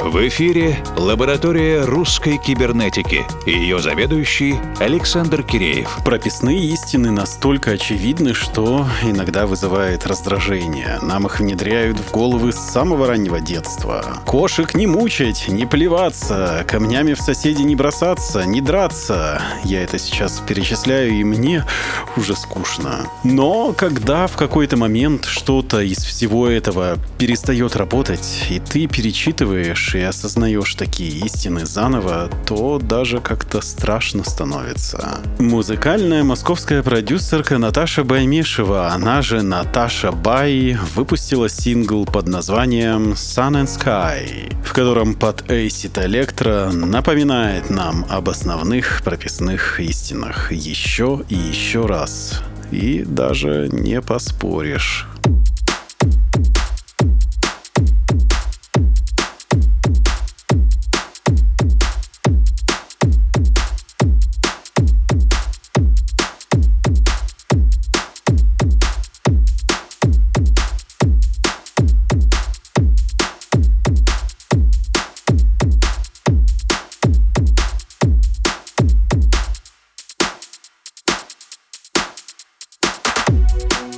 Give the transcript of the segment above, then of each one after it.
В эфире лаборатория русской кибернетики и ее заведующий Александр Киреев. Прописные истины настолько очевидны, что иногда вызывает раздражение. Нам их внедряют в головы с самого раннего детства. Кошек не мучать, не плеваться, камнями в соседи не бросаться, не драться. Я это сейчас перечисляю, и мне уже скучно. Но когда в какой-то момент что-то из всего этого перестает работать, и ты перечитываешь и осознаешь такие истины заново, то даже как-то страшно становится. Музыкальная московская продюсерка Наташа Баймешева, она же Наташа Бай, выпустила сингл под названием Sun and Sky, в котором под Acid Electro напоминает нам об основных прописных истинах еще и еще раз. И даже не поспоришь. you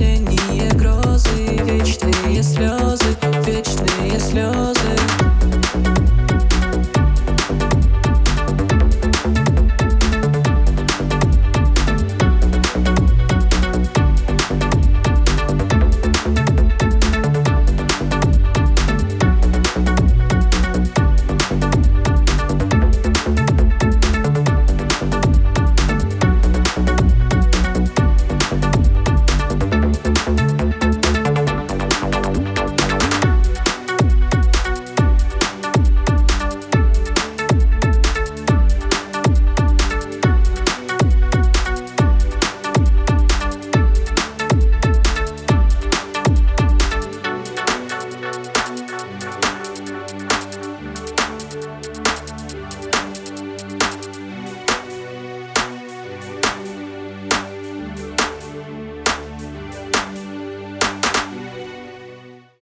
ten years.